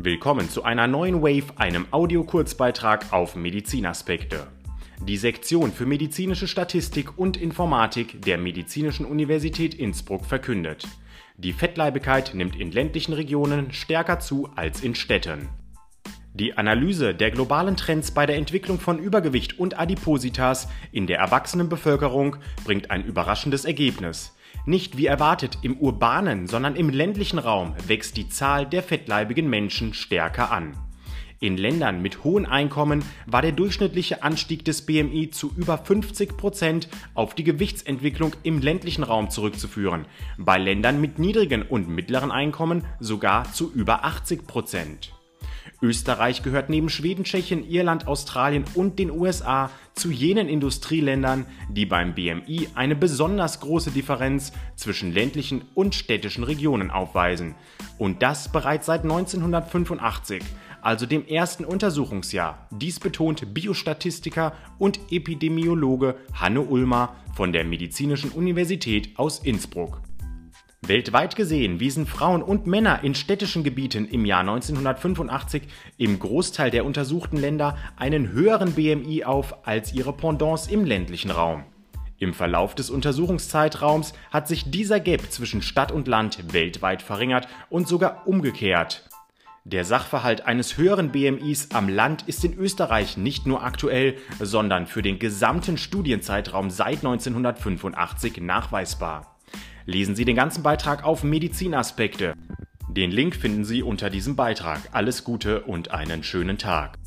Willkommen zu einer neuen Wave, einem Audio-Kurzbeitrag auf Medizinaspekte. Die Sektion für medizinische Statistik und Informatik der Medizinischen Universität Innsbruck verkündet. Die Fettleibigkeit nimmt in ländlichen Regionen stärker zu als in Städten. Die Analyse der globalen Trends bei der Entwicklung von Übergewicht und Adipositas in der erwachsenen Bevölkerung bringt ein überraschendes Ergebnis. Nicht wie erwartet im urbanen, sondern im ländlichen Raum wächst die Zahl der fettleibigen Menschen stärker an. In Ländern mit hohen Einkommen war der durchschnittliche Anstieg des BMI zu über 50 Prozent auf die Gewichtsentwicklung im ländlichen Raum zurückzuführen, bei Ländern mit niedrigen und mittleren Einkommen sogar zu über 80 Prozent. Österreich gehört neben Schweden, Tschechien, Irland, Australien und den USA zu jenen Industrieländern, die beim BMI eine besonders große Differenz zwischen ländlichen und städtischen Regionen aufweisen. Und das bereits seit 1985, also dem ersten Untersuchungsjahr. Dies betont Biostatistiker und Epidemiologe Hanne Ulmer von der Medizinischen Universität aus Innsbruck. Weltweit gesehen wiesen Frauen und Männer in städtischen Gebieten im Jahr 1985 im Großteil der untersuchten Länder einen höheren BMI auf als ihre Pendants im ländlichen Raum. Im Verlauf des Untersuchungszeitraums hat sich dieser Gap zwischen Stadt und Land weltweit verringert und sogar umgekehrt. Der Sachverhalt eines höheren BMIs am Land ist in Österreich nicht nur aktuell, sondern für den gesamten Studienzeitraum seit 1985 nachweisbar lesen Sie den ganzen Beitrag auf Medizinaspekte. Den Link finden Sie unter diesem Beitrag. Alles Gute und einen schönen Tag.